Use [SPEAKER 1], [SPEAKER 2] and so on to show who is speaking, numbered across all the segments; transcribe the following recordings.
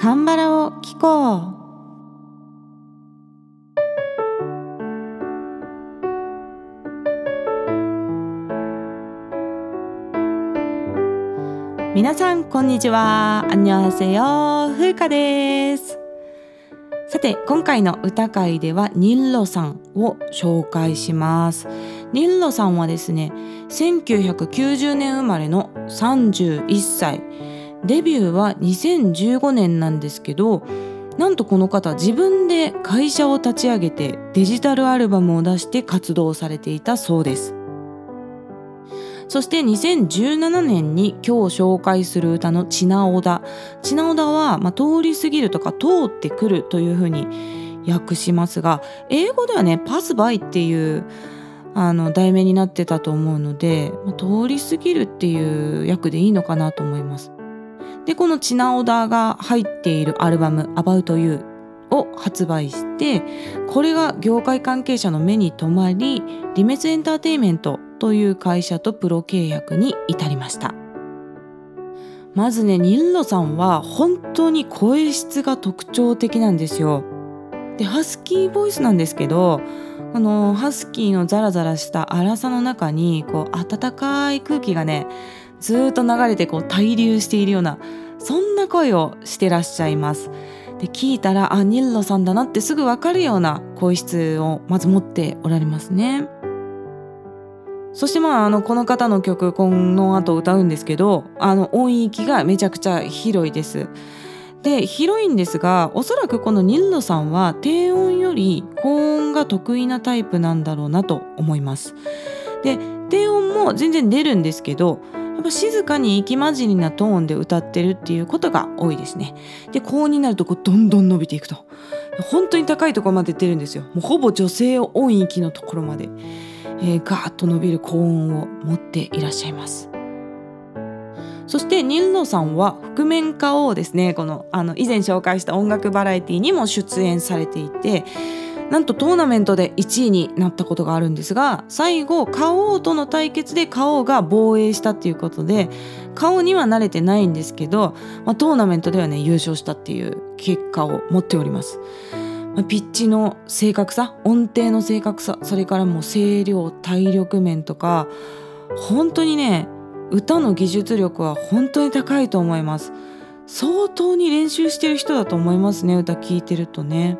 [SPEAKER 1] カンバラを聞こう。皆さんこんにちは。アンニョハセヨ風花です。さて今回の歌会ではニンロさんを紹介します。ニンロさんはですね1990年生まれの31歳。デビューは2015年なんですけどなんとこの方自分で会社を立ち上げてデジタルアルバムを出して活動されていたそうですそして2017年に今日紹介する歌の「チナオダ」チナオダは、まあ、通り過ぎるとか通ってくるというふうに訳しますが英語ではね「パスバイ」っていうあの題名になってたと思うので、まあ、通り過ぎるっていう訳でいいのかなと思います。でこのチナオダーが入っているアルバム「About You」を発売してこれが業界関係者の目に留まりリメツエンターテイメントという会社とプロ契約に至りました。まずねニンロさんは本当に声質が特徴的なんですよ。でハスキーボイスなんですけどあのハスキーのザラザラした粗さの中にこう温かい空気がねずっと流れてこう滞留しているようなそんな声をしてらっしゃいます。で聞いたらあニルロさんだなってすぐ分かるような声質をまず持っておられますね。そしてまああのこの方の曲この後歌うんですけどあの音域がめちゃくちゃ広いです。で広いんですがおそらくこのニルロさんは低音より高音が得意なタイプなんだろうなと思います。で低音も全然出るんですけどやっぱ静かに息混じりなトーンで歌ってるっていうことが多いですね。で高音になるとこうどんどん伸びていくと本当に高いところまで出るんですよ。もうほぼ女性音域のところまで、えー、ガーッと伸びる高音を持っていらっしゃいます。そしてニルノさんは覆面歌をですねこのあの以前紹介した音楽バラエティにも出演されていてなんとトーナメントで1位になったことがあるんですが最後花王との対決で花王が防衛したっていうことで花王には慣れてないんですけど、まあ、トーナメントではね優勝したっていう結果を持っております。ピッチの正確さ音程の正確さそれからもう声量体力面とか本当にね歌の技術力は本当に高いと思います相当に練習してる人だと思いますね歌聞いてるとね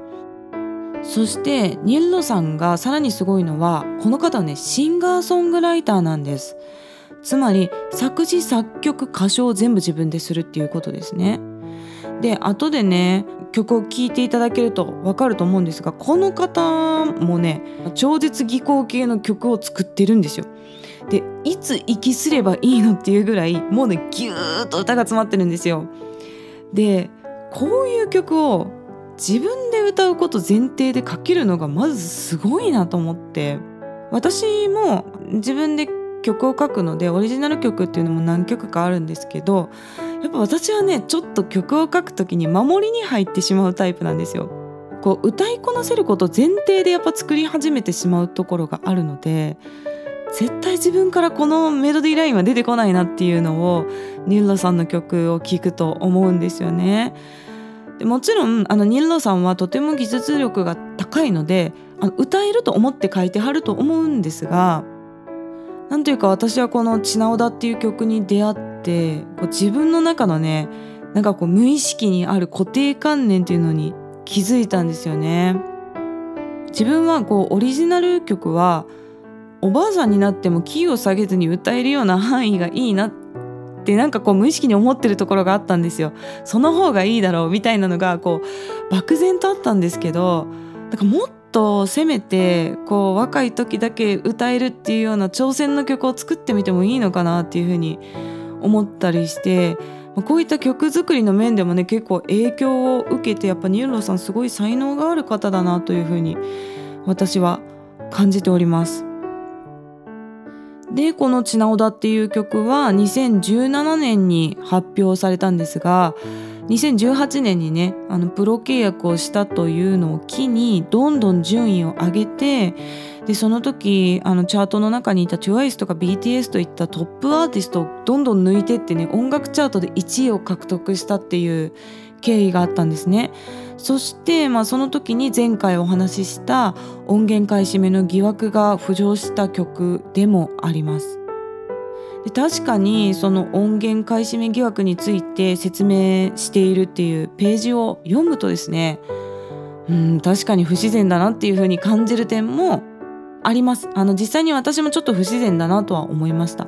[SPEAKER 1] そしてニルロさんがさらにすごいのはこの方はねシンガーソングライターなんです。つまり作詞作曲歌唱を全部自分でするっていうことですね。で後でね曲を聴いていただけると分かると思うんですがこの方もね超絶技巧系の曲を作ってるんですよ。でいつ息すればいいのっていうぐらいもうねギューッと歌が詰まってるんですよ。でこういう曲を自分歌うこと前提で書けるのがまずすごいなと思って私も自分で曲を書くのでオリジナル曲っていうのも何曲かあるんですけどやっぱ私はねちょっと曲を書く時に守りに入ってしまうタイプなんですよ。こう歌いこなせること前提でやっぱ作り始めてしまうところがあるので絶対自分からこのメロディーラインは出てこないなっていうのをニルラさんの曲を聴くと思うんですよね。でもちろんあのニルロさんはとても技術力が高いのであの歌えると思って書いてはると思うんですがなんというか私はこの「ちなおだ」っていう曲に出会ってこう自分の中のねなんかこう無意識にある固定観念っていうのに気づいたんですよね。自分はこうオリジナル曲はおばあさんになってもキーを下げずに歌えるような範囲がいいなっってなんかこう無意識に思ってるところがあったんですよその方がいいだろうみたいなのがこう漠然とあったんですけどなんかもっとせめてこう若い時だけ歌えるっていうような挑戦の曲を作ってみてもいいのかなっていうふうに思ったりしてこういった曲作りの面でもね結構影響を受けてやっぱ Nilo さんすごい才能がある方だなというふうに私は感じております。でこの「ちなおだ」っていう曲は2017年に発表されたんですが2018年にねあのプロ契約をしたというのを機にどんどん順位を上げてでその時あのチャートの中にいた TWICE とか BTS といったトップアーティストをどんどん抜いてってね音楽チャートで1位を獲得したっていう経緯があったんですね。そして、まあ、その時に前回お話しした音源買い占めの疑惑が浮上した曲でもあります。で確かにその音源買い占め疑惑について説明しているっていうページを読むとですねうん確かに不自然だなっていうふうに感じる点もありますあの実際に私もちょっと不自然だなとは思いました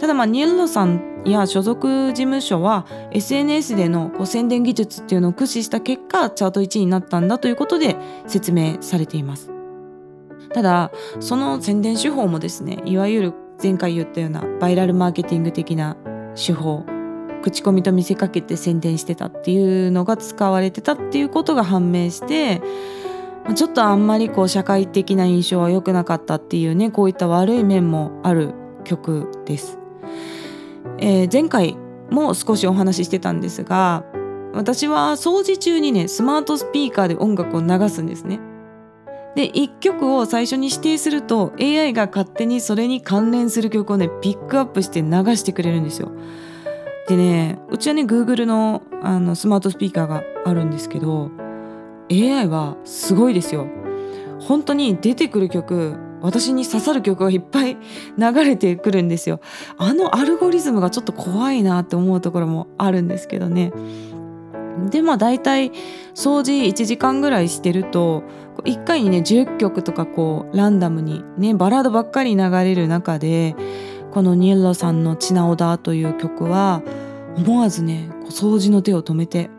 [SPEAKER 1] ただまあニエルロさんや所属事務所は SNS でのこう宣伝技術っていうのを駆使した結果チャート1位になったんだということで説明されていますただその宣伝手法もですねいわゆる前回言ったようなバイラルマーケティング的な手法口コミと見せかけて宣伝してたっていうのが使われてたっていうことが判明してちょっとあんまりこう社会的な印象は良くなかったっていうねこういった悪い面もある曲です。えー、前回も少しお話ししてたんですが私は掃除中にねスマートスピーカーで音楽を流すんですね。で1曲を最初に指定すると AI が勝手にそれに関連する曲をねピックアップして流してくれるんですよ。でねうちはね Google のあのスマートスピーカーがあるんですけど AI はすごいですよ。本当に出てくる曲私に刺さる曲がいっぱい流れてくるんですよ。あのアルゴリズムがちょっと怖いなって思うところもあるんですけどね。でまあ大体掃除1時間ぐらいしてると1回にね10曲とかこうランダムにねバラードばっかり流れる中でこのニエロさんの「チナオダ」という曲は思わずね掃除の手を止めて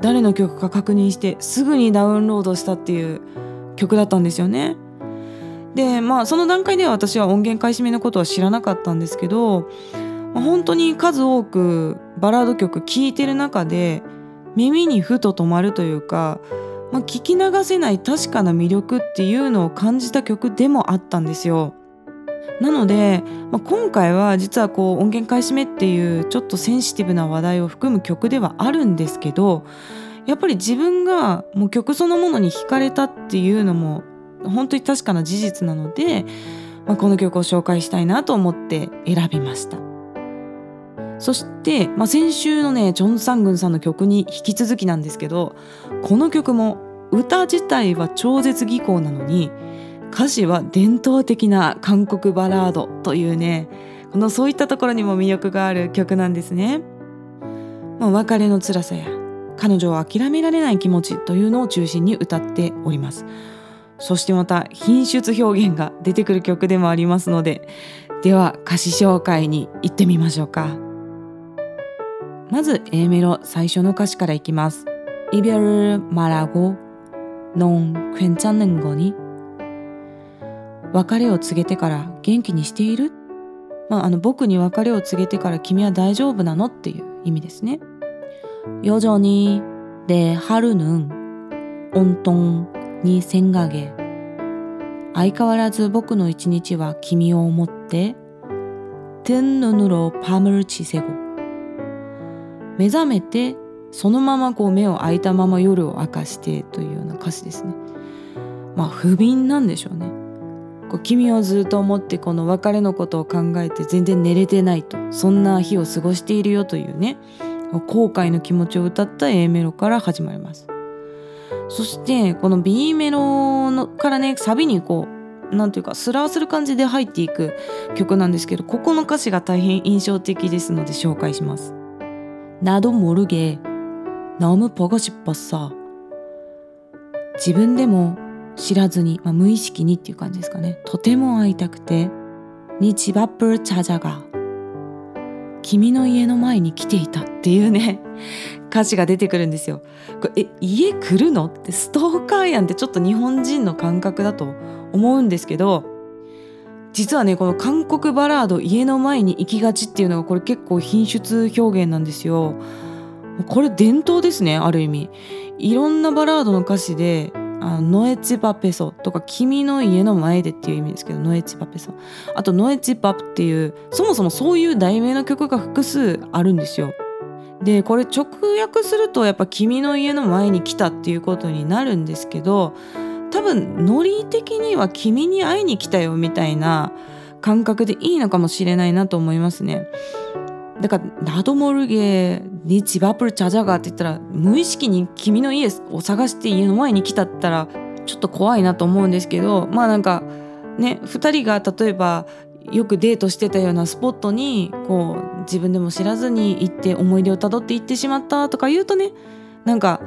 [SPEAKER 1] 誰の曲か確認してすぐにダウンロードしたっていう曲だったんですよね。でまあその段階では私は音源買い占めのことは知らなかったんですけど、本当に数多くバラード曲聴いてる中で耳にふと止まるというか、まあ、聞き流せない確かな魅力っていうのを感じた曲でもあったんですよ。なので、まあ、今回は実はこう音源買い占めっていうちょっとセンシティブな話題を含む曲ではあるんですけどやっぱり自分がもう曲そのものに惹かれたっていうのも本当に確かな事実なので、まあ、この曲を紹介したいなと思って選びました。そして、まあ、先週のねチョン・サングンさんの曲に引き続きなんですけどこの曲も歌自体は超絶技巧なのに歌詞は伝統的な韓国バラードというねこのそういったところにも魅力がある曲なんですね。まあ、別れの辛さや彼女を諦められない気持ちというのを中心に歌っております。そしてまた品質表現が出てくる曲でもありますのででは歌詞紹介に行ってみましょうか。まず A メロ最初の歌詞からいきます。이별을말하고넌괜찮은거니別れを告げてから元気にしている、まあ、あの僕に別れを告げてから君は大丈夫なのっていう意味ですね。여전히내하루는온통 네생각에相変わらず僕の一日は君を思って뜬눈으로밤을지새고目覚めてそのままこう目を開いたまま夜を明かしてというような歌詞ですね。まあ不憫なんでしょうね。こう君をずっと思ってこの別れのことを考えて全然寝れてないとそんな日を過ごしているよというね後悔の気持ちを歌った A メロから始まります。 そしてこの B メロのからねサビにこうなんていうかスラーする感じで入っていく曲なんですけどここの歌詞が大変印象的ですので紹介します。 나도 모르게 너무 보고 싶었어. 自分でも知らずに、まあ、無意識にっていう感じですかねとても会いたくて네 집 앞을 찾아가 君の家の前に来ていたっていうね歌詞が出てくるんですよ。これえ家来るの？ってストーカーやんってちょっと日本人の感覚だと思うんですけど実はねこの韓国バラード家の前に行きがちっていうのがこれ結構品質表現なんですよ。これ伝統ですねある意味。いろんなバラードの歌詞であノエチパペソとか君の家の前でっていう意味ですけどノエチパペソあとノエチパプっていうそもそもそういう題名の曲が複数あるんですよでこれ直訳するとやっぱ君の家の前に来たっていうことになるんですけど多分ノリ的には君に会いに来たよみたいな感覚でいいのかもしれないなと思いますね。だから「ナドモルゲにチバプルチャジャガ」って言ったら無意識に君の家を探して家の前に来たったらちょっと怖いなと思うんですけどまあなんかね2人が例えばよくデートしてたようなスポットにこう自分でも知らずに行って思い出をたどって行ってしまったとか言うとねなんか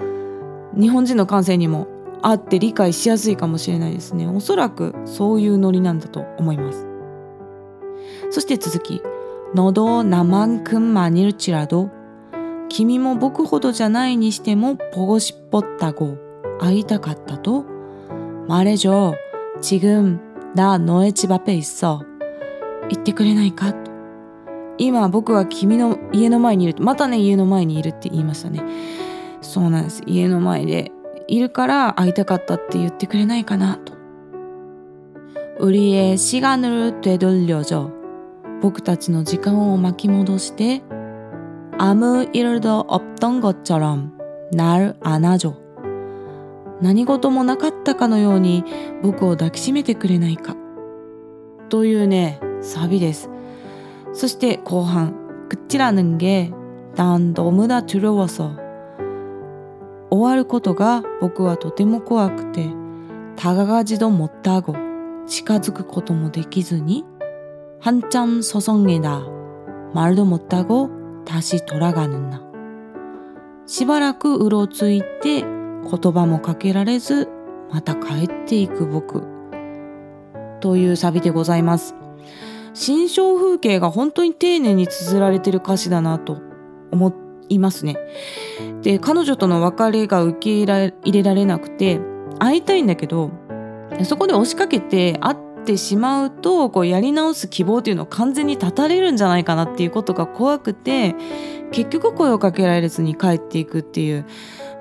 [SPEAKER 1] 日本人の感性にもあって理解しやすいかもしれないですね。おそらくそういうノリなんだと思います。そして続き。 너도나만큼만일지라도君も僕ほどじゃないにしても보고싶었다고会いたかったと말해줘지금나너의집앞에있어言ってくれないかと今僕は君の家の前にいるまたね家の前にいるって言いましたねそうなんです家の前でいるから会いたかったって言ってくれないかなと우리의시간을되돌려줘 僕たちの時間を巻き戻して아무일도없던것처럼날안아줘何事もなかったかのように僕を抱きしめてくれないかというねサビですそして後半끝이라는게난너무나두려워서終わることが僕はとても怖くて다가가지도못하고近づくこともできずに 한참서성해다말도못하고다시돌아가는나しばらくうろついて言葉もかけられずまた帰っていく僕というサビでございます心象風景が本当に丁寧に綴られてる歌詞だなと思いますねで彼女との別れが受け入れられなくて会いたいんだけどそこで押しかけて会っ てしまうとこうやり直す希望っていうのを完全に断たれるんじゃないかなっていうことが怖くて結局声をかけられずに帰っていくっていう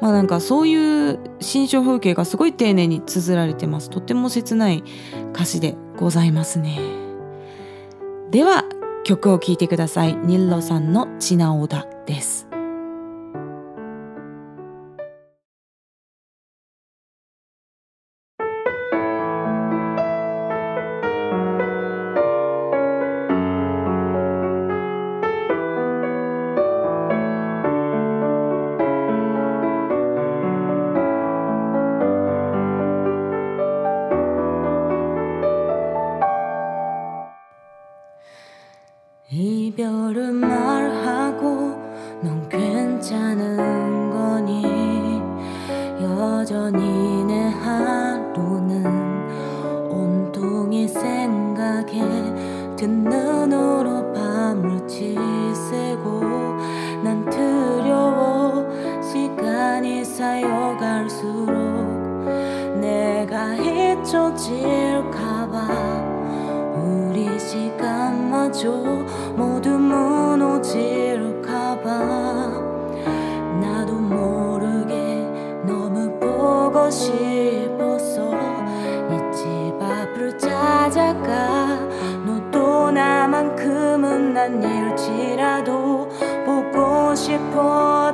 [SPEAKER 1] まあなんかそういう心象風景がすごい丁寧に綴られてます。とても切ない歌詞でございますね。では曲を聴いてください。ニッロさんの「チナオダ」です。 찾아가 너도 나만큼은 아닐지라도 보고 싶었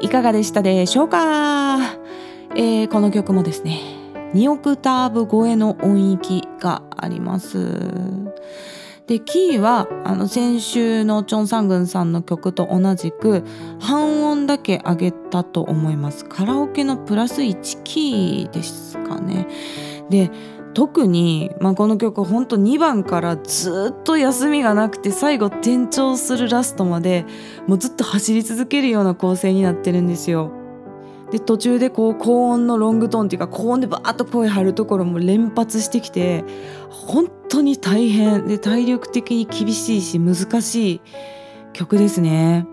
[SPEAKER 1] いかがでしたでしょうか、えー、この曲もですね2オクターブ超えの音域があります。でキーはあの先週のチョン・サングンさんの曲と同じく半音だけ上げたと思います。カラオケのプラス1キーですかね。で特に、まあ、この曲ほんと2番からずっと休みがなくて最後転調するラストまでもうずっと走り続けるような構成になってるんですよ。で途中でこう高音のロングトーンっていうか高音でバーッと声張るところも連発してきて本当に大変で体力的に厳しいし難しい曲ですね。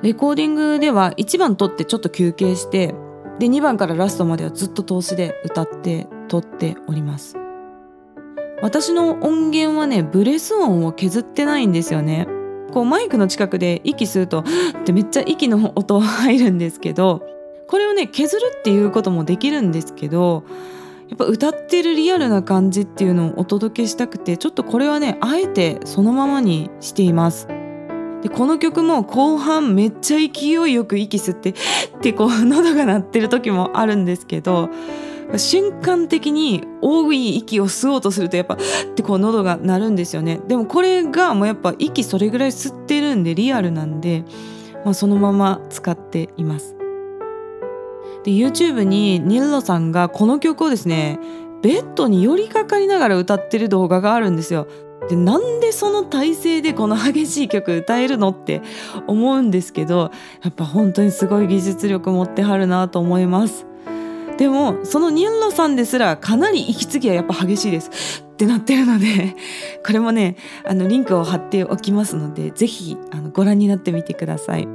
[SPEAKER 1] レコーディングでは1番撮ってちょっと休憩してで2番からラストまではずっと通しで歌って撮っております。私の音源はねブレス音を削ってないんですよね。こうマイクの近くで息吸うとってめっちゃ息の音入るんですけどこれをね削るっていうこともできるんですけどやっぱ歌ってるリアルな感じっていうのをお届けしたくてちょっとこれはねあえてそのままにしています。でこの曲も後半めっちゃ勢いよく息吸ってってこう喉が鳴ってる時もあるんですけど瞬間的に多い息を吸おうとするとやっぱってこう喉が鳴るんですよね。でもこれがもうやっぱ息それぐらい吸ってるんでリアルなんで、まあ、そのまま使っています。で YouTube にニルロさんがこの曲をですねベッドに寄りかかりながら歌ってる動画があるんですよ。でなんでその体勢でこの激しい曲歌えるのって思うんですけどやっぱ本当にすごい技術力持ってはるなと思います。でもそのニンロさんですらかなり息継ぎはやっぱ激しいですってなってるので これもねあのリンクを貼っておきますので是非ご覧になってみてください。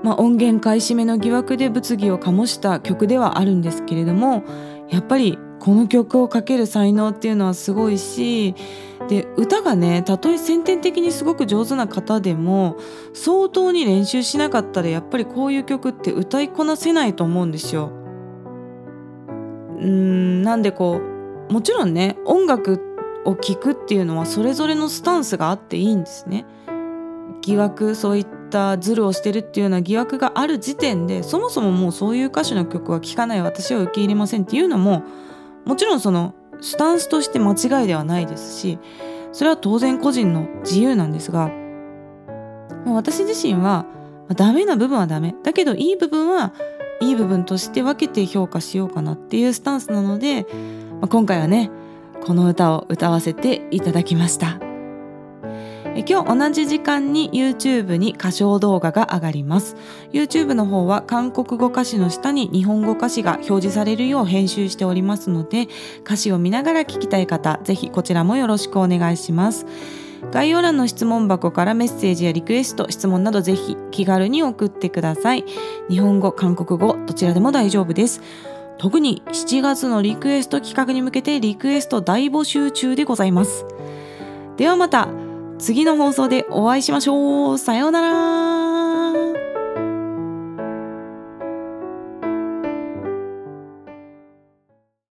[SPEAKER 1] まあ、音源買い占めの疑惑で物議を醸した曲ではあるんですけれどもやっぱりこの曲をかける才能っていうのはすごいしで歌がねたとえ先天的にすごく上手な方でも相当に練習しなかったらやっぱりこういう曲って歌いこなせないと思うんですよ。うんなんでこうもちろんね音楽を聴くっていうのはそれぞれのスタンスがあっていいんですね。疑惑そういったズルをしてるっていうような疑惑がある時点でそもそももうそういう歌手の曲は聴かない私は受け入れませんっていうのももちろんそのスタンスとして間違いではないですしそれは当然個人の自由なんですが私自身はダメな部分はダメだけどいい部分はいい部分として分けて評価しようかなっていうスタンスなので、まあ、今回はねこの歌を歌わせていただきました。今日同じ時間に YouTube に歌唱動画が上がります。YouTube の方は韓国語歌詞の下に日本語歌詞が表示されるよう編集しておりますので歌詞を見ながら聞きたい方ぜひこちらもよろしくお願いします。概要欄の質問箱からメッセージやリクエスト質問などぜひ気軽に送ってください。日本語韓国語どちらでも大丈夫です。特に7月のリクエスト企画に向けてリクエスト大募集中でございます。ではまた次の放送でお会いしましょう。さようなら。